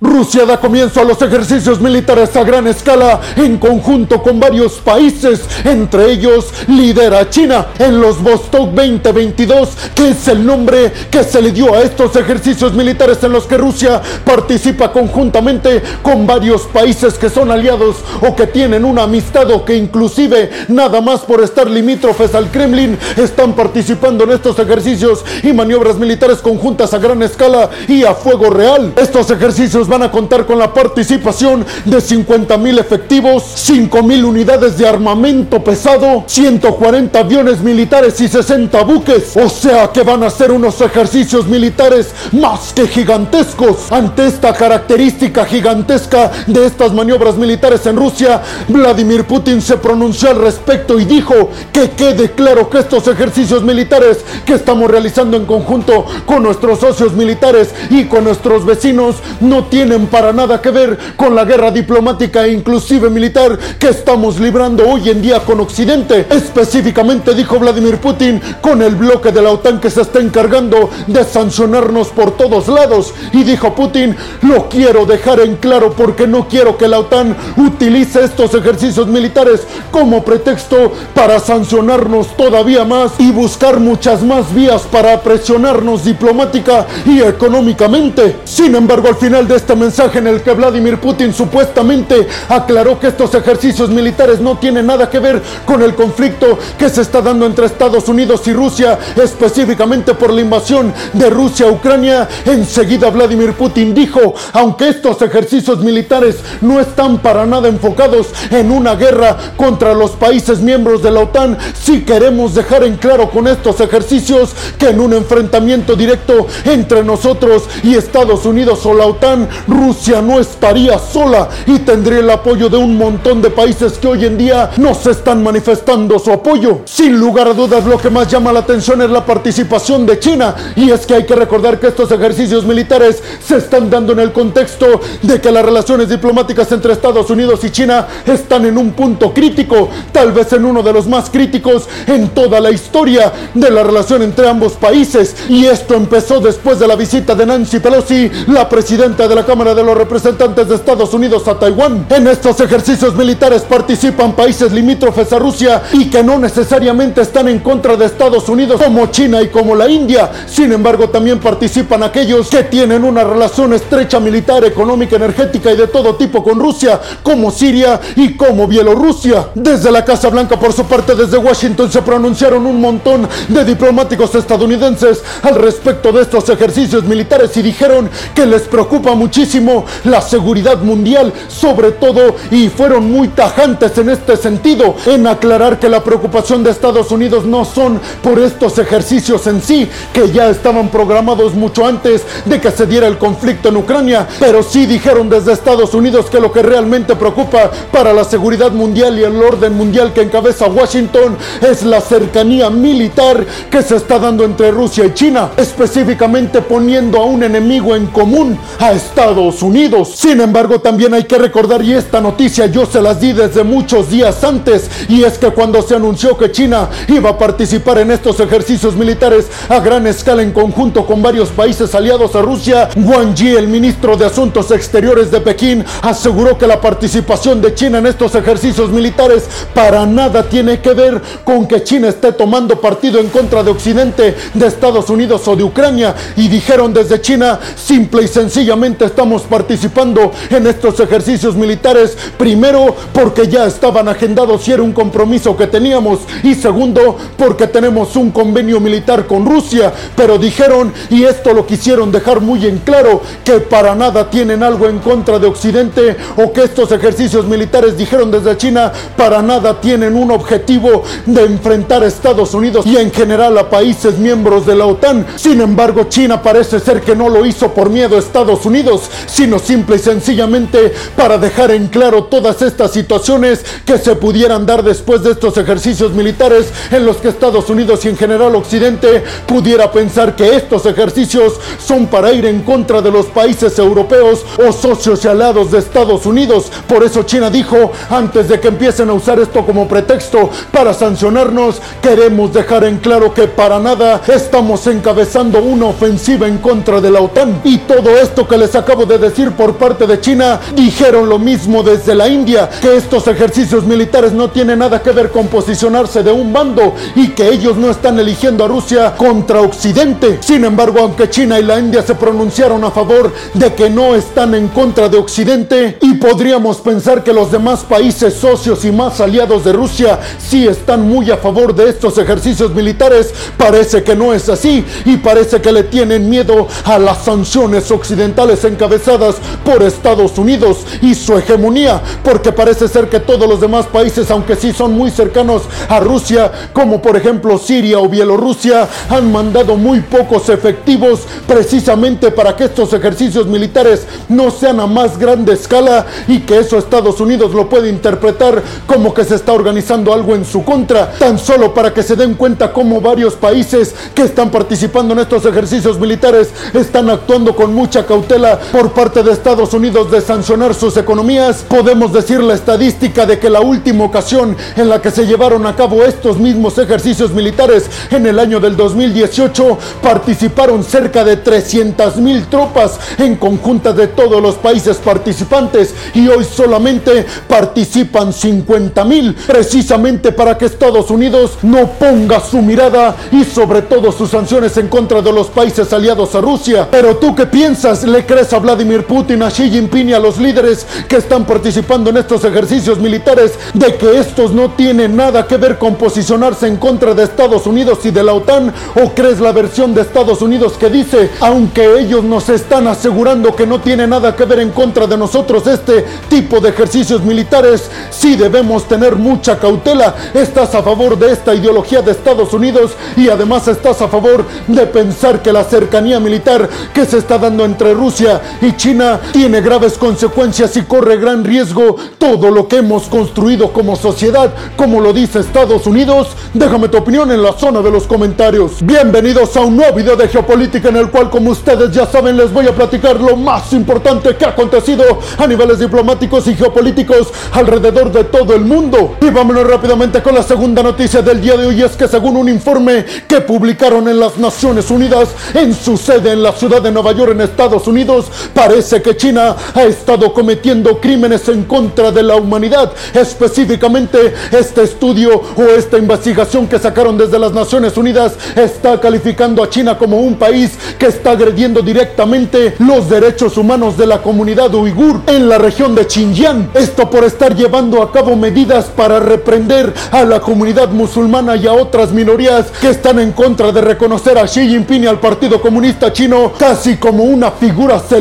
Rusia da comienzo a los ejercicios militares a gran escala en conjunto con varios países, entre ellos lidera China en los Vostok 2022, que es el nombre que se le dio a estos ejercicios militares en los que Rusia participa conjuntamente con varios países que son aliados o que tienen una amistad o que inclusive nada más por estar limítrofes al Kremlin están participando en estos ejercicios y maniobras militares conjuntas a gran escala y a fuego real. Estos ejercicios van a contar con la participación de 50 mil efectivos, 5 mil unidades de armamento pesado, 140 aviones militares y 60 buques. O sea que van a ser unos ejercicios militares más que gigantescos. Ante esta característica gigantesca de estas maniobras militares en Rusia, Vladimir Putin se pronunció al respecto y dijo que quede claro que estos ejercicios militares que estamos realizando en conjunto con nuestros socios militares y con nuestros vecinos no tienen tienen para nada que ver con la guerra diplomática e inclusive militar que estamos librando hoy en día con Occidente. Específicamente dijo Vladimir Putin con el bloque de la OTAN que se está encargando de sancionarnos por todos lados. Y dijo Putin, lo quiero dejar en claro porque no quiero que la OTAN utilice estos ejercicios militares como pretexto para sancionarnos todavía más y buscar muchas más vías para presionarnos diplomática y económicamente. Sin embargo, al final de este este mensaje en el que Vladimir Putin supuestamente aclaró que estos ejercicios militares no tienen nada que ver con el conflicto que se está dando entre Estados Unidos y Rusia, específicamente por la invasión de Rusia a Ucrania. Enseguida Vladimir Putin dijo, aunque estos ejercicios militares no están para nada enfocados en una guerra contra los países miembros de la OTAN, sí queremos dejar en claro con estos ejercicios que en un enfrentamiento directo entre nosotros y Estados Unidos o la OTAN Rusia no estaría sola y tendría el apoyo de un montón de países que hoy en día nos están manifestando su apoyo. Sin lugar a dudas, lo que más llama la atención es la participación de China. Y es que hay que recordar que estos ejercicios militares se están dando en el contexto de que las relaciones diplomáticas entre Estados Unidos y China están en un punto crítico, tal vez en uno de los más críticos en toda la historia de la relación entre ambos países. Y esto empezó después de la visita de Nancy Pelosi, la presidenta de la Cámara de los Representantes de Estados Unidos a Taiwán. En estos ejercicios militares participan países limítrofes a Rusia y que no necesariamente están en contra de Estados Unidos como China y como la India. Sin embargo, también participan aquellos que tienen una relación estrecha militar, económica, energética y de todo tipo con Rusia, como Siria y como Bielorrusia. Desde la Casa Blanca, por su parte, desde Washington se pronunciaron un montón de diplomáticos estadounidenses al respecto de estos ejercicios militares y dijeron que les preocupa muchísimo la seguridad mundial, sobre todo, y fueron muy tajantes en este sentido, en aclarar que la preocupación de Estados Unidos no son por estos ejercicios en sí, que ya estaban programados mucho antes de que se diera el conflicto en Ucrania, pero sí dijeron desde Estados Unidos que lo que realmente preocupa para la seguridad mundial y el orden mundial que encabeza Washington es la cercanía militar que se está dando entre Rusia y China, específicamente poniendo a un enemigo en común, a Estados Unidos. Sin embargo, también hay que recordar, y esta noticia yo se las di desde muchos días antes, y es que cuando se anunció que China iba a participar en estos ejercicios militares a gran escala en conjunto con varios países aliados a Rusia, Wang Yi, el ministro de Asuntos Exteriores de Pekín, aseguró que la participación de China en estos ejercicios militares para nada tiene que ver con que China esté tomando partido en contra de Occidente, de Estados Unidos o de Ucrania, y dijeron desde China, simple y sencillamente estamos participando en estos ejercicios militares, primero porque ya estaban agendados y era un compromiso que teníamos, y segundo porque tenemos un convenio militar con Rusia, pero dijeron, y esto lo quisieron dejar muy en claro, que para nada tienen algo en contra de Occidente o que estos ejercicios militares, dijeron desde China, para nada tienen un objetivo de enfrentar a Estados Unidos y en general a países miembros de la OTAN. Sin embargo, China parece ser que no lo hizo por miedo a Estados Unidos, sino simple y sencillamente para dejar en claro todas estas situaciones que se pudieran dar después de estos ejercicios militares en los que Estados Unidos y en general Occidente pudiera pensar que estos ejercicios son para ir en contra de los países europeos o socios y aliados de Estados Unidos. Por eso China dijo, antes de que empiecen a usar esto como pretexto para sancionarnos, queremos dejar en claro que para nada estamos encabezando una ofensiva en contra de la OTAN. Y todo esto que les acabo acabo de decir por parte de China, dijeron lo mismo desde la India, que estos ejercicios militares no tienen nada que ver con posicionarse de un bando y que ellos no están eligiendo a Rusia contra Occidente. Sin embargo, aunque China y la India se pronunciaron a favor de que no están en contra de Occidente y podríamos pensar que los demás países socios y más aliados de Rusia sí están muy a favor de estos ejercicios militares, parece que no es así y parece que le tienen miedo a las sanciones occidentales encabezadas por Estados Unidos y su hegemonía, porque parece ser que todos los demás países, aunque sí son muy cercanos a Rusia, como por ejemplo Siria o Bielorrusia, han mandado muy pocos efectivos precisamente para que estos ejercicios militares no sean a más grande escala y que eso Estados Unidos lo puede interpretar como que se está organizando algo en su contra, tan solo para que se den cuenta cómo varios países que están participando en estos ejercicios militares están actuando con mucha cautela por parte de Estados Unidos de sancionar sus economías. Podemos decir la estadística de que la última ocasión en la que se llevaron a cabo estos mismos ejercicios militares en el año del 2018 participaron cerca de 300 mil tropas en conjunta de todos los países participantes y hoy solamente participan 50 mil precisamente para que Estados Unidos no ponga su mirada y sobre todo sus sanciones en contra de los países aliados a Rusia. Pero tú qué piensas? ¿Le crees a Vladimir Putin, a Xi Jinping y a los líderes que están participando en estos ejercicios militares de que estos no tienen nada que ver con posicionarse en contra de Estados Unidos y de la OTAN? ¿O crees la versión de Estados Unidos que dice, aunque ellos nos están asegurando que no tiene nada que ver en contra de nosotros este tipo de ejercicios militares, sí debemos tener mucha cautela? ¿Estás a favor de esta ideología de Estados Unidos y además estás a favor de pensar que la cercanía militar que se está dando entre Rusia y China tiene graves consecuencias y corre gran riesgo todo lo que hemos construido como sociedad, como lo dice Estados Unidos? Déjame tu opinión en la zona de los comentarios. Bienvenidos a un nuevo video de geopolítica en el cual, como ustedes ya saben, les voy a platicar lo más importante que ha acontecido a niveles diplomáticos y geopolíticos alrededor de todo el mundo. Y vámonos rápidamente con la segunda noticia del día de hoy, es que según un informe que publicaron en las Naciones Unidas en su sede en la ciudad de Nueva York en Estados Unidos, parece que China ha estado cometiendo crímenes en contra de la humanidad. Específicamente, este estudio o esta investigación que sacaron desde las Naciones Unidas está calificando a China como un país que está agrediendo directamente los derechos humanos de la comunidad uigur en la región de Xinjiang. Esto por estar llevando a cabo medidas para reprender a la comunidad musulmana y a otras minorías que están en contra de reconocer a Xi Jinping y al Partido Comunista Chino casi como una figura celestial.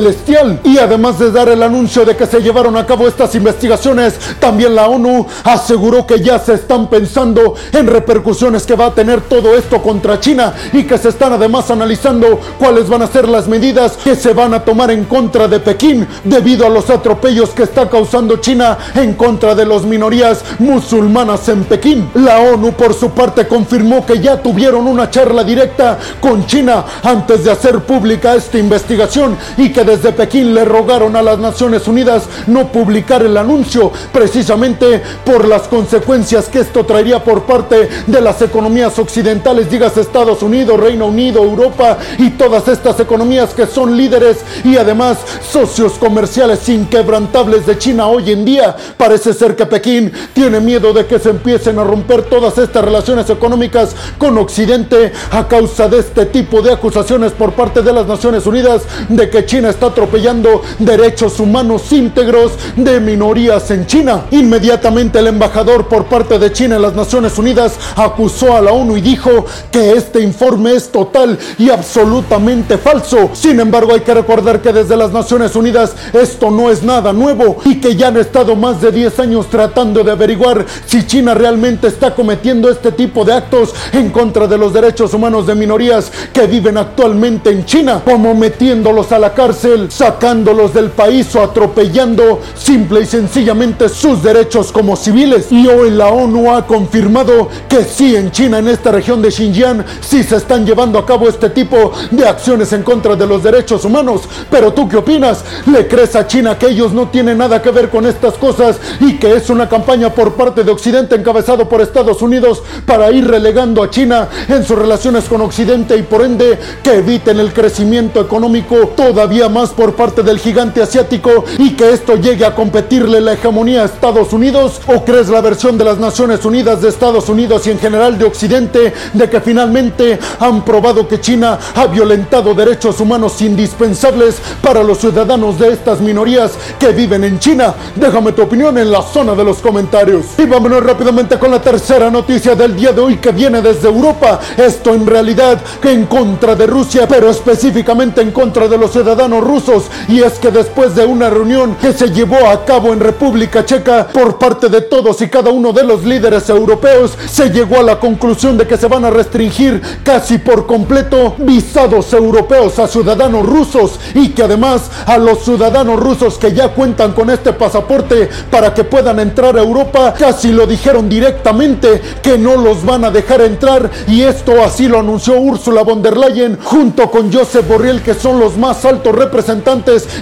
Y además de dar el anuncio de que se llevaron a cabo estas investigaciones, también la ONU aseguró que ya se están pensando en repercusiones que va a tener todo esto contra China y que se están además analizando cuáles van a ser las medidas que se van a tomar en contra de Pekín debido a los atropellos que está causando China en contra de las minorías musulmanas en Pekín. La ONU por su parte confirmó que ya tuvieron una charla directa con China antes de hacer pública esta investigación y que desde Pekín le rogaron a las Naciones Unidas no publicar el anuncio precisamente por las consecuencias que esto traería por parte de las economías occidentales, digas Estados Unidos, Reino Unido, Europa y todas estas economías que son líderes y además socios comerciales inquebrantables de China hoy en día. Parece ser que Pekín tiene miedo de que se empiecen a romper todas estas relaciones económicas con Occidente a causa de este tipo de acusaciones por parte de las Naciones Unidas de que China está atropellando derechos humanos íntegros de minorías en China. Inmediatamente el embajador por parte de China en las Naciones Unidas acusó a la ONU y dijo que este informe es total y absolutamente falso. Sin embargo, hay que recordar que desde las Naciones Unidas esto no es nada nuevo y que ya han estado más de 10 años tratando de averiguar si China realmente está cometiendo este tipo de actos en contra de los derechos humanos de minorías que viven actualmente en China, como metiéndolos a la cárcel, sacándolos del país o atropellando simple y sencillamente sus derechos como civiles. Y hoy la ONU ha confirmado que sí en China, en esta región de Xinjiang, sí se están llevando a cabo este tipo de acciones en contra de los derechos humanos. Pero tú qué opinas? ¿Le crees a China que ellos no tienen nada que ver con estas cosas y que es una campaña por parte de Occidente encabezado por Estados Unidos para ir relegando a China en sus relaciones con Occidente y por ende que eviten el crecimiento económico todavía más además por parte del gigante asiático y que esto llegue a competirle la hegemonía a Estados Unidos? ¿O crees la versión de las Naciones Unidas de Estados Unidos y en general de Occidente de que finalmente han probado que China ha violentado derechos humanos indispensables para los ciudadanos de estas minorías que viven en China? Déjame tu opinión en la zona de los comentarios. Y vámonos rápidamente con la tercera noticia del día de hoy que viene desde Europa. Esto en realidad en contra de Rusia, pero específicamente en contra de los ciudadanos Y es que después de una reunión que se llevó a cabo en República Checa por parte de todos y cada uno de los líderes europeos, se llegó a la conclusión de que se van a restringir casi por completo visados europeos a ciudadanos rusos y que además a los ciudadanos rusos que ya cuentan con este pasaporte para que puedan entrar a Europa, casi lo dijeron directamente que no los van a dejar entrar. Y esto así lo anunció Ursula von der Leyen junto con Josep Borrell que son los más altos representantes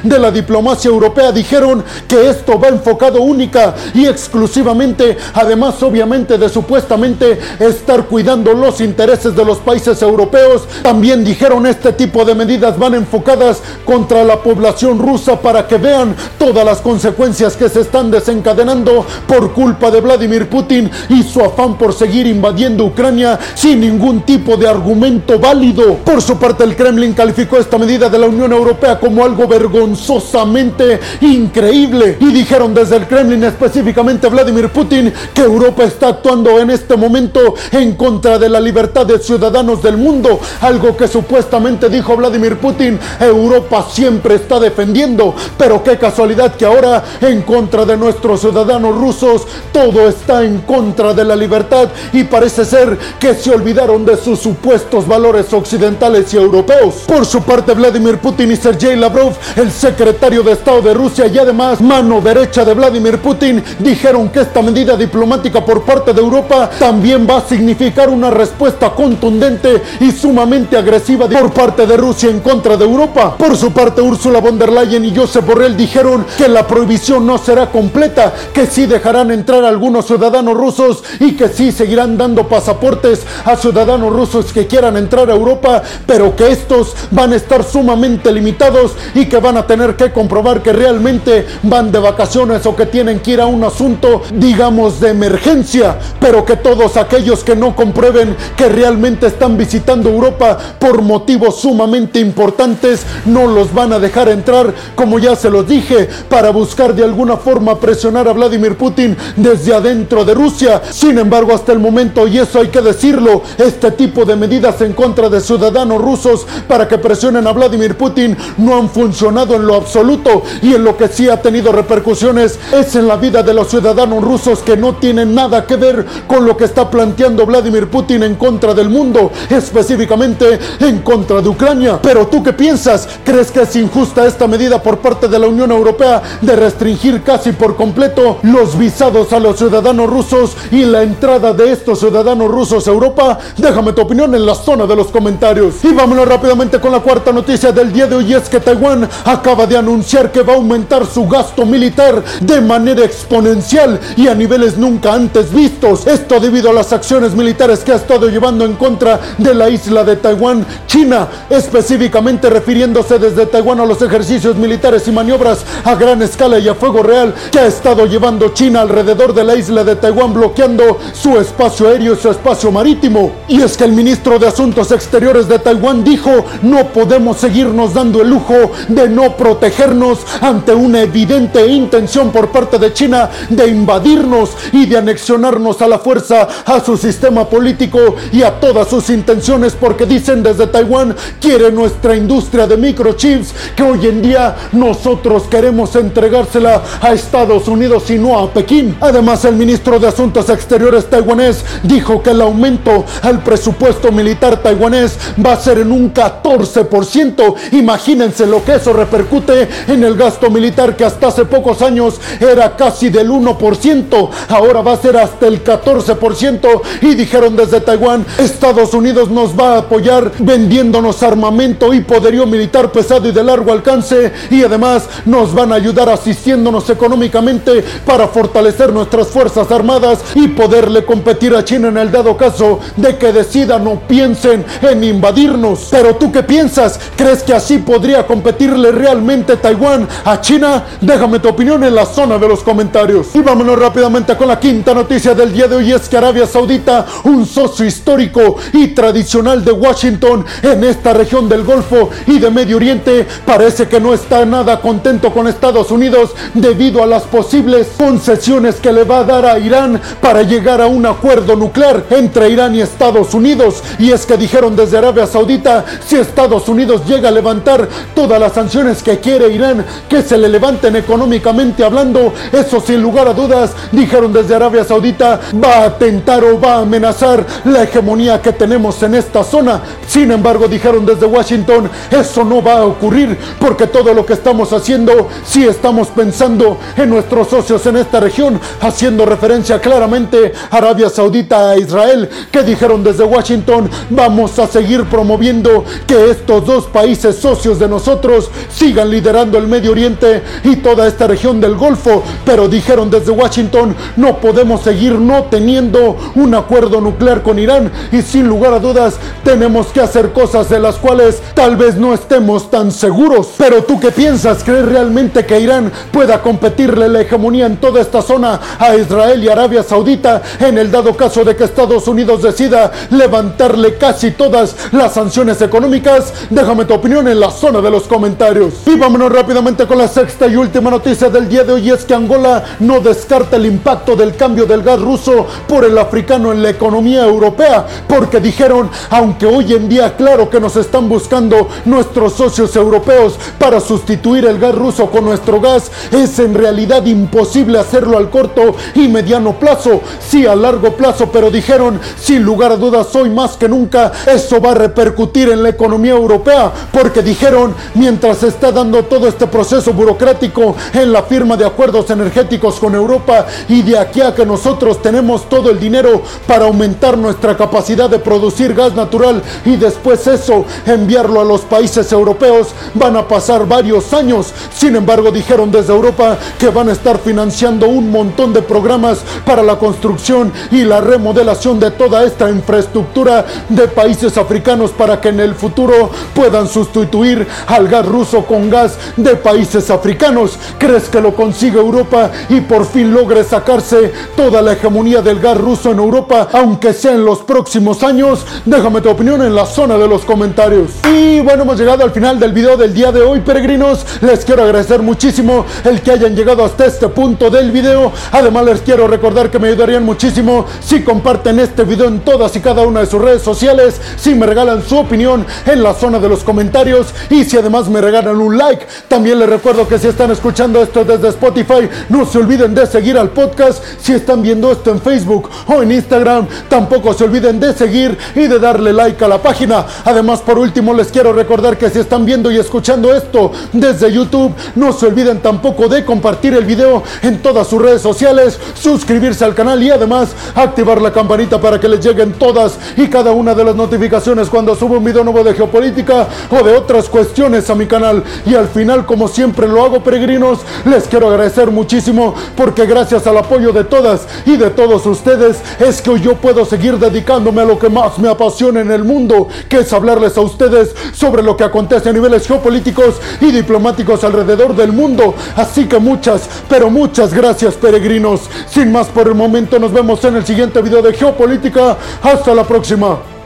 de la diplomacia europea dijeron que esto va enfocado única y exclusivamente además obviamente de supuestamente estar cuidando los intereses de los países europeos también dijeron este tipo de medidas van enfocadas contra la población rusa para que vean todas las consecuencias que se están desencadenando por culpa de Vladimir Putin y su afán por seguir invadiendo Ucrania sin ningún tipo de argumento válido. Por su parte, el Kremlin calificó esta medida de la Unión Europea como algo vergonzosamente increíble. Y dijeron desde el Kremlin específicamente Vladimir Putin que Europa está actuando en este momento en contra de la libertad de ciudadanos del mundo, algo que supuestamente dijo Vladimir Putin, Europa siempre está defendiendo, pero qué casualidad que ahora en contra de nuestros ciudadanos rusos todo está en contra de la libertad. Y parece ser que se olvidaron de sus supuestos valores occidentales y europeos. Por su parte, Vladimir Putin y Sergei Lavrov, el secretario de Estado de Rusia y además mano derecha de Vladimir Putin, dijeron que esta medida diplomática por parte de Europa también va a significar una respuesta contundente y sumamente agresiva por parte de Rusia en contra de Europa. Por su parte, Ursula von der Leyen y Josep Borrell dijeron que la prohibición no será completa, que sí dejarán entrar algunos ciudadanos rusos y que sí seguirán dando pasaportes a ciudadanos rusos que quieran entrar a Europa, pero que estos van a estar sumamente limitados y que van a tener que comprobar que realmente van de vacaciones o que tienen que ir a un asunto, digamos, de emergencia, pero que todos aquellos que no comprueben que realmente están visitando Europa por motivos sumamente importantes, no los van a dejar entrar, como ya se los dije, para buscar de alguna forma presionar a Vladimir Putin desde adentro de Rusia. Sin embargo, hasta el momento, y eso hay que decirlo, este tipo de medidas en contra de ciudadanos rusos para que presionen a Vladimir Putin no han funcionado en lo absoluto y en lo que sí ha tenido repercusiones es en la vida de los ciudadanos rusos que no tienen nada que ver con lo que está planteando Vladimir Putin en contra del mundo, específicamente en contra de Ucrania. Pero tú qué piensas? ¿Crees que es injusta esta medida por parte de la Unión Europea de restringir casi por completo los visados a los ciudadanos rusos y la entrada de estos ciudadanos rusos a Europa? Déjame tu opinión en la zona de los comentarios. Y vámonos rápidamente con la cuarta noticia del día de hoy es que Taiwán acaba de anunciar que va a aumentar su gasto militar de manera exponencial y a niveles nunca antes vistos. Esto debido a las acciones militares que ha estado llevando en contra de la isla de Taiwán, China, específicamente refiriéndose desde Taiwán a los ejercicios militares y maniobras a gran escala y a fuego real que ha estado llevando China alrededor de la isla de Taiwán bloqueando su espacio aéreo y su espacio marítimo. Y es que el ministro de Asuntos Exteriores de Taiwán dijo, no podemos seguirnos dando el lujo de no protegernos ante una evidente intención por parte de China de invadirnos y de anexionarnos a la fuerza a su sistema político y a todas sus intenciones porque dicen desde Taiwán quiere nuestra industria de microchips que hoy en día nosotros queremos entregársela a Estados Unidos y no a Pekín. Además, el ministro de Asuntos Exteriores taiwanés dijo que el aumento al presupuesto militar taiwanés va a ser en un 14%. Imagínense lo que eso repercute en el gasto militar que hasta hace pocos años era casi del 1%. Ahora va a ser hasta el 14% y dijeron desde Taiwán, Estados Unidos nos va a apoyar vendiéndonos armamento y poderío militar pesado y de largo alcance y además nos van a ayudar asistiéndonos económicamente para fortalecer nuestras fuerzas armadas y poderle competir a China en el dado caso de que decidan o piensen en invadirnos. Pero tú qué piensas? ¿Crees que así podría ¿Podría competirle realmente Taiwán a China? Déjame tu opinión en la zona de los comentarios. Y vámonos rápidamente con la quinta noticia del día de hoy es que Arabia Saudita, un socio histórico y tradicional de Washington en esta región del Golfo y de Medio Oriente, parece que no está nada contento con Estados Unidos debido a las posibles concesiones que le va a dar a Irán para llegar a un acuerdo nuclear entre Irán y Estados Unidos. Y es que dijeron desde Arabia Saudita, si Estados Unidos llega a levantar todas las sanciones que quiere Irán, que se le levanten económicamente hablando, eso sin lugar a dudas, dijeron desde Arabia Saudita, va a tentar o va a amenazar la hegemonía que tenemos en esta zona. Sin embargo, dijeron desde Washington, eso no va a ocurrir porque todo lo que estamos haciendo, si estamos pensando en nuestros socios en esta región, haciendo referencia claramente a Arabia Saudita a Israel, que dijeron desde Washington, vamos a seguir promoviendo que estos dos países socios de nosotros sigan liderando el Medio Oriente y toda esta región del Golfo, pero dijeron desde Washington, no podemos seguir no teniendo un acuerdo nuclear con Irán y sin lugar a dudas tenemos que hacer cosas de las cuales tal vez no estemos tan seguros. Pero tú qué piensas? ¿Crees realmente que Irán pueda competirle la hegemonía en toda esta zona a Israel y Arabia Saudita en el dado caso de que Estados Unidos decida levantarle casi todas las sanciones económicas? Déjame tu opinión en la zona de los comentarios. Y vámonos rápidamente con la sexta y última noticia del día de hoy es que Angola no descarta el impacto del cambio del gas ruso por el africano en la economía europea, porque dijeron, aunque hoy en día claro que nos están buscando nuestros socios europeos para sustituir el gas ruso con nuestro gas, es en realidad imposible hacerlo al corto y mediano plazo, sí a largo plazo, pero dijeron, sin lugar a dudas, hoy más que nunca, eso va a repercutir en la economía europea, porque dijeron, mientras se está dando todo este proceso burocrático en la firma de acuerdos energéticos con Europa y de aquí a que nosotros tenemos todo el dinero para aumentar nuestra capacidad de producir gas natural y después eso enviarlo a los países europeos, van a pasar varios años. Sin embargo, dijeron desde Europa que van a estar financiando un montón de programas para la construcción y la remodelación de toda esta infraestructura de países africanos para que en el futuro puedan sustituir al gas ruso con gas de países africanos. ¿Crees que lo consigue Europa y por fin logre sacarse toda la hegemonía del gas ruso en Europa, aunque sea en los próximos años? Déjame tu opinión en la zona de los comentarios. Y bueno, hemos llegado al final del video del día de hoy, peregrinos. Les quiero agradecer muchísimo el que hayan llegado hasta este punto del video. Además, les quiero recordar que me ayudarían muchísimo si comparten este video en todas y cada una de sus redes sociales, si me regalan su opinión en la zona de los comentarios y si además me regalan un like. También les recuerdo que si están escuchando esto desde Spotify, no se olviden de seguir al podcast. Si están viendo esto en Facebook o en Instagram, tampoco se olviden de seguir y de darle like a la página. Además, por último, les quiero recordar que si están viendo y escuchando esto desde YouTube, no se olviden tampoco de compartir el video en todas sus redes sociales, suscribirse al canal y además activar la campanita para que les lleguen todas y cada una de las notificaciones cuando subo un video nuevo de geopolítica o de otras cuestiones a mi canal. Y al final, como siempre lo hago, peregrinos, les quiero agradecer muchísimo porque gracias al apoyo de todas y de todos ustedes es que hoy yo puedo seguir dedicándome a lo que más me apasiona en el mundo, que es hablarles a ustedes sobre lo que acontece a niveles geopolíticos y diplomáticos alrededor del mundo. Así que muchas, pero muchas gracias peregrinos. Sin más por el momento, nos vemos en el siguiente video de geopolítica. Hasta la próxima.